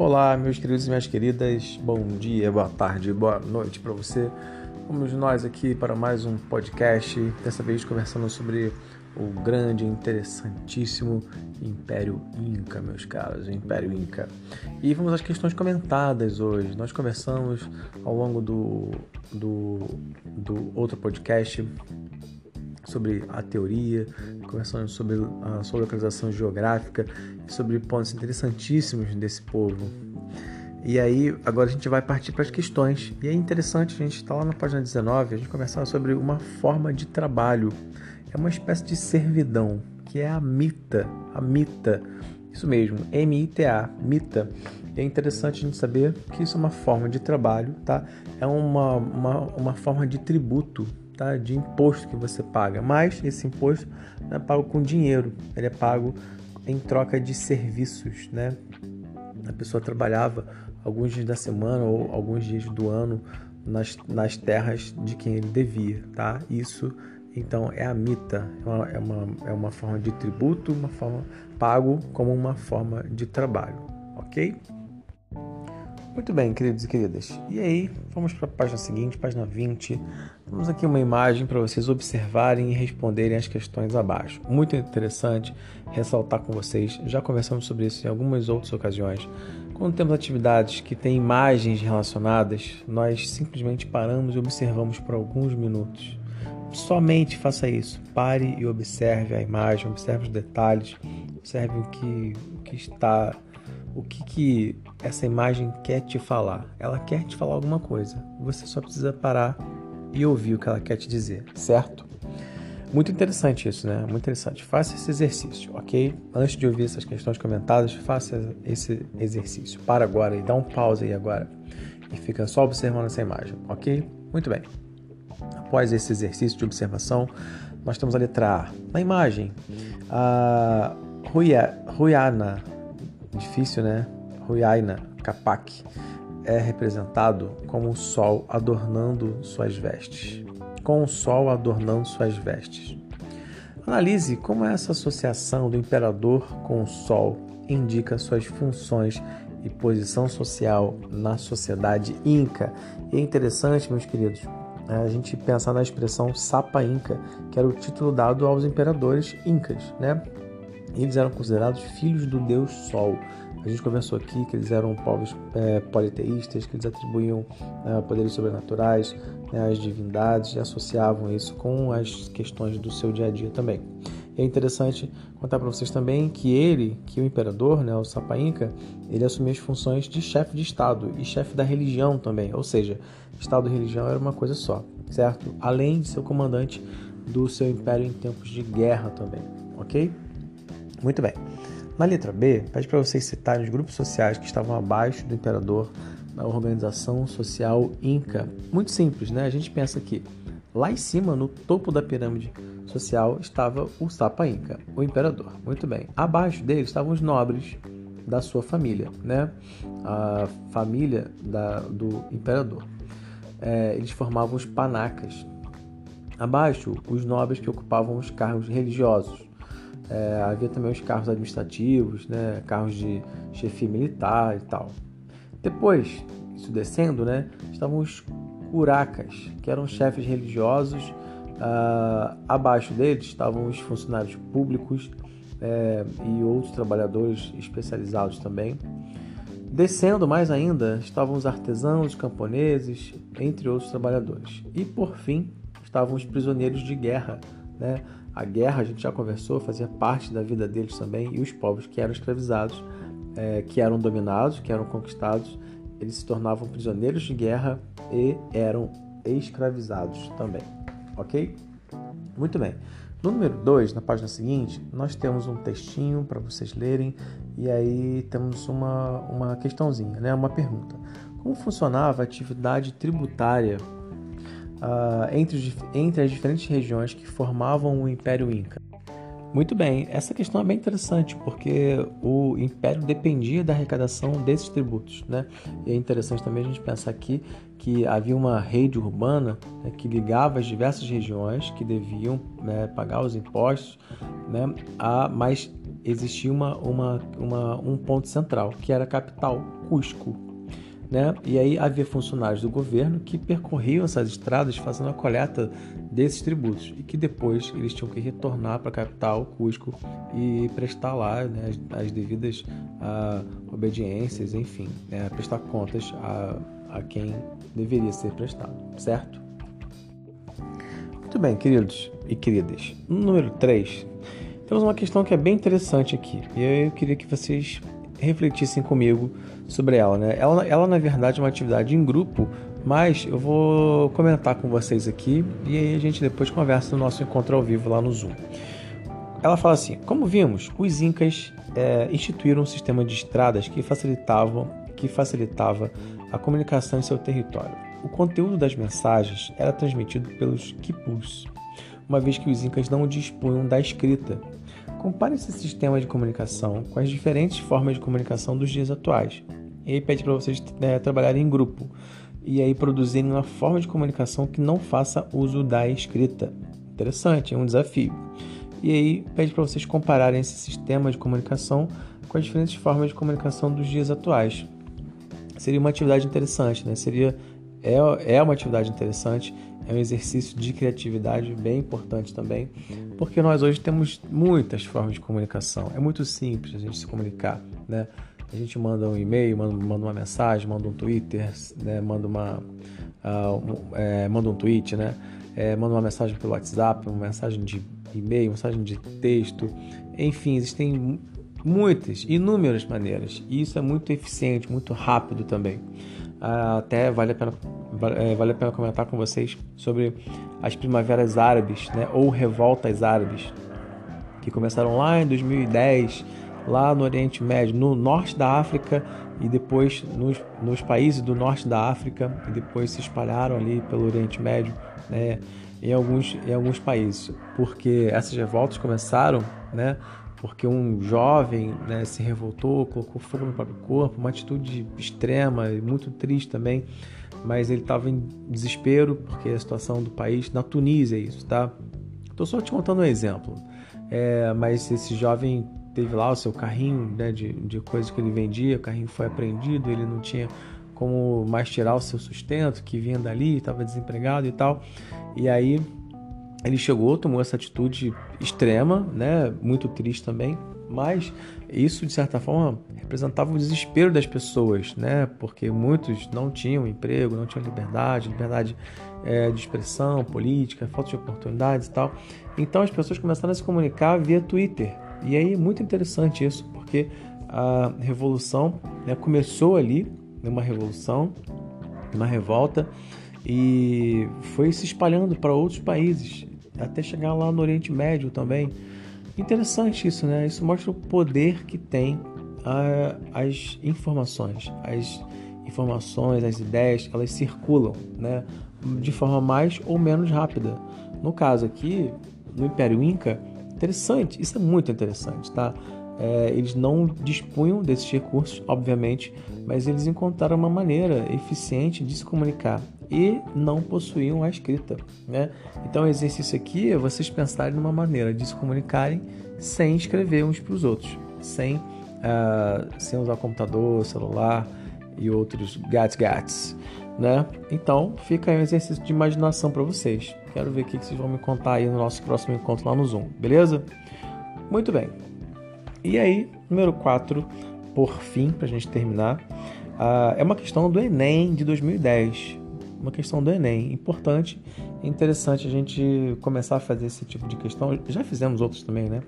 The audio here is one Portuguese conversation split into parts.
Olá, meus queridos e minhas queridas, bom dia, boa tarde, boa noite para você. Vamos nós aqui para mais um podcast, dessa vez conversando sobre o grande, interessantíssimo Império Inca, meus caros, o Império Inca. E vamos às questões comentadas hoje. Nós conversamos ao longo do, do, do outro podcast sobre a teoria, conversando sobre a sua localização geográfica sobre pontos interessantíssimos desse povo. E aí, agora a gente vai partir para as questões. E é interessante, a gente está lá na página 19, a gente conversava sobre uma forma de trabalho. É uma espécie de servidão, que é a mita, a mita. Isso mesmo, M-I-T-A, mita. E é interessante a gente saber que isso é uma forma de trabalho, tá? É uma, uma, uma forma de tributo tá? de imposto que você paga. Mas esse imposto não é pago com dinheiro, ele é pago em troca de serviços. Né? A pessoa trabalhava alguns dias da semana ou alguns dias do ano nas, nas terras de quem ele devia. Tá? Isso então é a mita, é uma, é uma, é uma forma de tributo, uma forma pago como uma forma de trabalho, ok? Muito bem, queridos e queridas. E aí, vamos para a página seguinte, página 20. Temos aqui uma imagem para vocês observarem e responderem as questões abaixo. Muito interessante ressaltar com vocês. Já conversamos sobre isso em algumas outras ocasiões. Quando temos atividades que têm imagens relacionadas, nós simplesmente paramos e observamos por alguns minutos. Somente faça isso. Pare e observe a imagem, observe os detalhes, observe o que, o que está o que, que essa imagem quer te falar. Ela quer te falar alguma coisa. Você só precisa parar e ouvir o que ela quer te dizer, certo? Muito interessante isso, né? Muito interessante. Faça esse exercício, ok? Antes de ouvir essas questões comentadas, faça esse exercício. Para agora e dá um pause aí agora. E fica só observando essa imagem, ok? Muito bem. Após esse exercício de observação, nós temos a letra A. Na imagem, a Ruiana, difícil, né? Ruiaina Capac é representado como o sol adornando suas vestes. Com o sol adornando suas vestes. Analise como essa associação do imperador com o sol indica suas funções e posição social na sociedade inca. E é interessante, meus queridos, a gente pensar na expressão Sapa Inca, que era o título dado aos imperadores incas, né? Eles eram considerados filhos do deus Sol. A gente conversou aqui que eles eram povos é, politeístas, que eles atribuíam é, poderes sobrenaturais né, às divindades e associavam isso com as questões do seu dia a dia também. É interessante contar para vocês também que ele, que o imperador, né, o Sapa Inca, ele assumia as funções de chefe de Estado e chefe da religião também, ou seja, Estado e religião era uma coisa só, certo? Além de ser o comandante do seu império em tempos de guerra também, ok? Muito bem. Na letra B, pede para vocês citarem os grupos sociais que estavam abaixo do imperador na organização social Inca. Muito simples, né? A gente pensa que lá em cima, no topo da pirâmide social, estava o Sapa Inca, o imperador. Muito bem. Abaixo dele estavam os nobres da sua família, né? A família da, do imperador. É, eles formavam os panacas. Abaixo, os nobres que ocupavam os cargos religiosos. É, havia também os carros administrativos, né, carros de chefia militar e tal. Depois, isso descendo, né, estavam os curacas, que eram chefes religiosos. Ah, abaixo deles estavam os funcionários públicos é, e outros trabalhadores especializados também. Descendo mais ainda estavam os artesãos, os camponeses, entre outros trabalhadores. E por fim estavam os prisioneiros de guerra, né? A guerra, a gente já conversou, fazia parte da vida deles também, e os povos que eram escravizados, é, que eram dominados, que eram conquistados, eles se tornavam prisioneiros de guerra e eram escravizados também. Ok? Muito bem. No número 2, na página seguinte, nós temos um textinho para vocês lerem e aí temos uma, uma questãozinha, né? uma pergunta. Como funcionava a atividade tributária uh, entre, entre as diferentes regiões que formavam o Império Inca. Muito bem, essa questão é bem interessante porque o império dependia da arrecadação desses tributos, né? E é interessante também a gente pensar aqui que havia uma rede urbana né, que ligava as diversas regiões que deviam né, pagar os impostos, né? A, mas existia uma, uma, uma, um ponto central, que era a capital, Cusco. Né? E aí havia funcionários do governo que percorriam essas estradas fazendo a coleta desses tributos e que depois eles tinham que retornar para a capital, Cusco, e prestar lá né, as, as, devidas uh, obediências, enfim, né, prestar contas a, a quem deveria ser prestado, certo? Muito bem, queridos e queridas. No número 3, temos uma questão que é bem interessante aqui e eu queria que vocês refletissem comigo sobre ela. Né? Ela, ela, na verdade, é uma atividade em grupo, mas eu vou comentar com vocês aqui e aí a gente depois conversa no nosso encontro ao vivo lá no Zoom. Ela fala assim: como vimos, os incas é, instituíram um sistema de estradas que facilitavam, que facilitava a comunicação em seu território. O conteúdo das mensagens era transmitido pelos quipus, uma vez que os incas não dispunham da escrita. Compare esse sistema de comunicação com as diferentes formas de comunicação dos dias atuais. E aí pede para vocês é, trabalharem em grupo e aí produzirem uma forma de comunicação que não faça uso da escrita. Interessante, é um desafio. E aí pede para vocês compararem esse sistema de comunicação com as diferentes formas de comunicação dos dias atuais. Seria uma atividade interessante, né? Seria é, é uma atividade interessante é um exercício de criatividade bem importante também, porque nós hoje temos muitas formas de comunicação. É muito simples a gente se comunicar, né? A gente manda um e-mail, manda, manda uma mensagem, manda um Twitter, né? manda uma uh, um, é, manda um tweet, né? É, manda uma mensagem pelo WhatsApp, uma mensagem de e-mail, uma mensagem de texto, enfim, existem muitas, inúmeras maneiras. E isso é muito eficiente, muito rápido também. Uh, até vale a pena vale a pena comentar com vocês sobre as primaveras árabes, né, ou revoltas árabes, que começaram lá em 2010, lá no Oriente Médio, no norte da África e depois nos, nos países do norte da África e depois se espalharam ali pelo Oriente Médio, né, em alguns, em alguns países, porque essas revoltas começaram, né, porque um jovem né, se revoltou, colocou fogo no próprio corpo, uma atitude extrema e muito triste também mas ele estava em desespero porque a situação do país, na Tunísia é isso, tá? Estou só te contando um exemplo. É, mas esse jovem teve lá o seu carrinho né, de, de coisas que ele vendia, o carrinho foi apreendido, ele não tinha como mais tirar o seu sustento, que vinha dali, estava desempregado e tal. E aí ele chegou, tomou essa atitude extrema, né, muito triste também, mas isso de certa forma representava o desespero das pessoas, né? Porque muitos não tinham emprego, não tinham liberdade, liberdade é, de expressão política, falta de oportunidades e tal. Então as pessoas começaram a se comunicar via Twitter. E aí muito interessante isso, porque a revolução né, começou ali, uma revolução, uma revolta, e foi se espalhando para outros países, até chegar lá no Oriente Médio também. Interessante isso, né? Isso mostra o poder que tem a, as informações. As informações, as ideias, elas circulam, né? De forma mais ou menos rápida. No caso aqui, no Império Inca, interessante, isso é muito interessante, tá? É, eles não dispunham desses recursos, obviamente, mas eles encontraram uma maneira eficiente de se comunicar e não possuíam a escrita. Né? Então, o exercício aqui é vocês pensarem numa maneira de se comunicarem sem escrever uns para os outros, sem, uh, sem usar computador, celular e outros gats-gats. Né? Então, fica aí um exercício de imaginação para vocês. Quero ver o que vocês vão me contar aí no nosso próximo encontro lá no Zoom, beleza? Muito bem. E aí, número 4, por fim, para a gente terminar, uh, é uma questão do Enem de 2010 uma questão do Enem. Importante interessante a gente começar a fazer esse tipo de questão. Já fizemos outros também, né?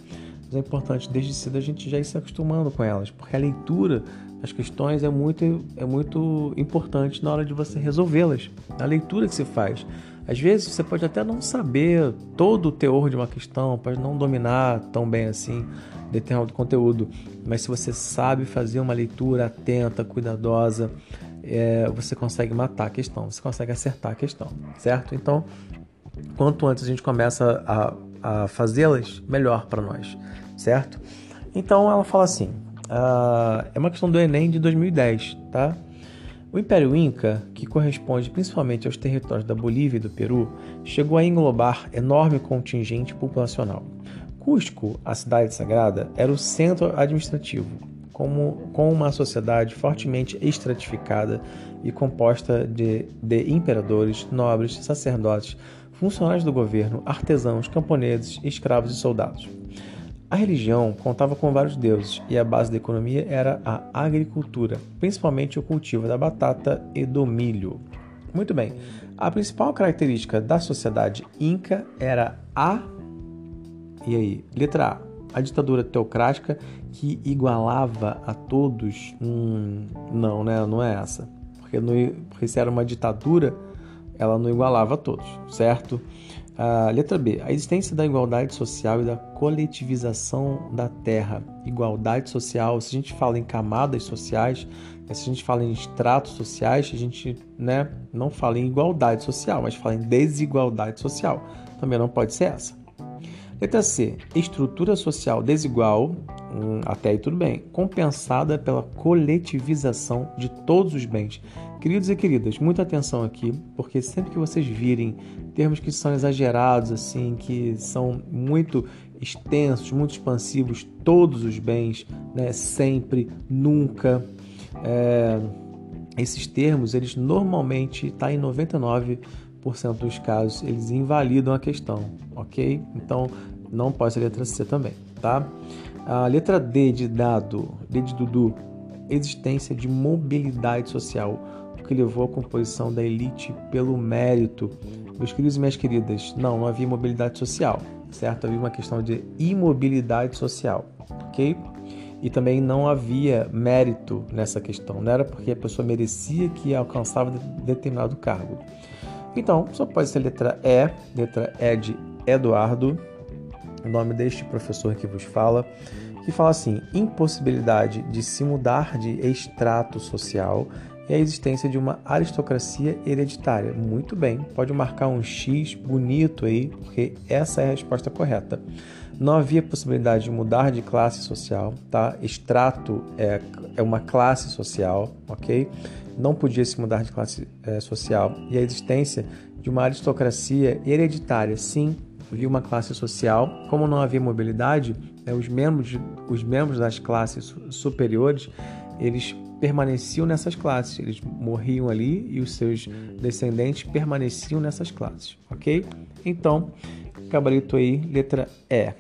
Mas é importante desde cedo a gente já ir se acostumando com elas, porque a leitura das questões é muito, é muito importante na hora de você resolvê-las. A leitura que se faz. Às vezes você pode até não saber todo o teor de uma questão, pode não dominar tão bem assim determinado conteúdo, mas se você sabe fazer uma leitura atenta, cuidadosa, é, você consegue matar a questão, você consegue acertar a questão, certo? Então, quanto antes a gente começa a, a fazê-las, melhor para nós, certo? Então ela fala assim: uh, é uma questão do Enem de 2010, tá? O Império Inca, que corresponde principalmente aos territórios da Bolívia e do Peru, chegou a englobar enorme contingente populacional. Cusco, a cidade sagrada, era o centro administrativo, como, com uma sociedade fortemente estratificada e composta de, de imperadores, nobres, sacerdotes, funcionários do governo, artesãos, camponeses, escravos e soldados. A religião contava com vários deuses e a base da economia era a agricultura, principalmente o cultivo da batata e do milho. Muito bem, a principal característica da sociedade inca era a. E aí? Letra A. A ditadura teocrática que igualava a todos. Hum, não, né? Não é essa. Porque, porque se era uma ditadura, ela não igualava a todos, certo? Letra B. A existência da igualdade social e da coletivização da terra. Igualdade social, se a gente fala em camadas sociais, se a gente fala em estratos sociais, a gente né, não fala em igualdade social, mas fala em desigualdade social. Também não pode ser essa. Letra C. Estrutura social desigual, hum, até aí tudo bem, compensada pela coletivização de todos os bens. Queridos e queridas, muita atenção aqui, porque sempre que vocês virem termos que são exagerados, assim, que são muito extensos, muito expansivos, todos os bens, né, sempre, nunca, é, esses termos, eles normalmente, tá em 99% dos casos, eles invalidam a questão, ok? Então, não pode ser a letra C também, tá? A letra D de dado, D de Dudu, existência de mobilidade social que levou à composição da elite pelo mérito. Meus queridos e minhas queridas, não, não havia mobilidade social, certo? Havia uma questão de imobilidade social, ok? E também não havia mérito nessa questão, não era porque a pessoa merecia que alcançava determinado cargo. Então, só pode ser letra E, letra E de Eduardo, o nome deste professor que vos fala, que fala assim: impossibilidade de se mudar de extrato social e a existência de uma aristocracia hereditária. Muito bem, pode marcar um X bonito aí, porque essa é a resposta correta. Não havia possibilidade de mudar de classe social, tá? Extrato é, é uma classe social, ok? Não podia se mudar de classe é, social. E a existência de uma aristocracia hereditária, sim, havia uma classe social. Como não havia mobilidade, né, os, membros, os membros das classes superiores, eles permaneciam nessas classes. Eles morriam ali e os seus descendentes permaneciam nessas classes, ok? Então, gabarito aí, letra E.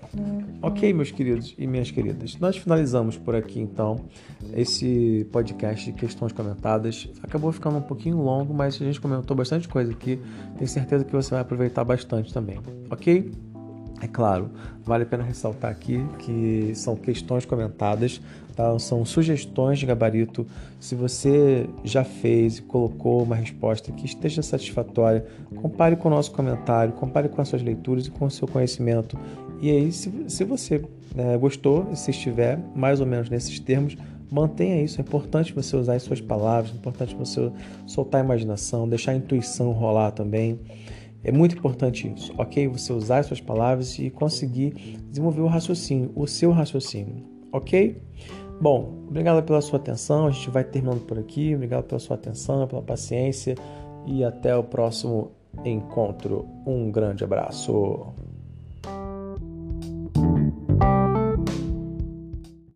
Ok, meus queridos e minhas queridas, nós finalizamos por aqui então esse podcast de questões comentadas. Acabou ficando um pouquinho longo, mas a gente comentou bastante coisa aqui. Tenho certeza que você vai aproveitar bastante também, ok? É claro, vale a pena ressaltar aqui que são questões comentadas, tá? são sugestões de gabarito. Se você já fez e colocou uma resposta que esteja satisfatória, compare com o nosso comentário, compare com as suas leituras e com o seu conhecimento. E aí, se, se você né, gostou, se estiver mais ou menos nesses termos, mantenha isso. É importante você usar as suas palavras, é importante você soltar a imaginação, deixar a intuição rolar também. É muito importante isso, ok? Você usar as suas palavras e conseguir desenvolver o raciocínio, o seu raciocínio, ok? Bom, obrigado pela sua atenção. A gente vai terminando por aqui. Obrigado pela sua atenção, pela paciência e até o próximo encontro. Um grande abraço.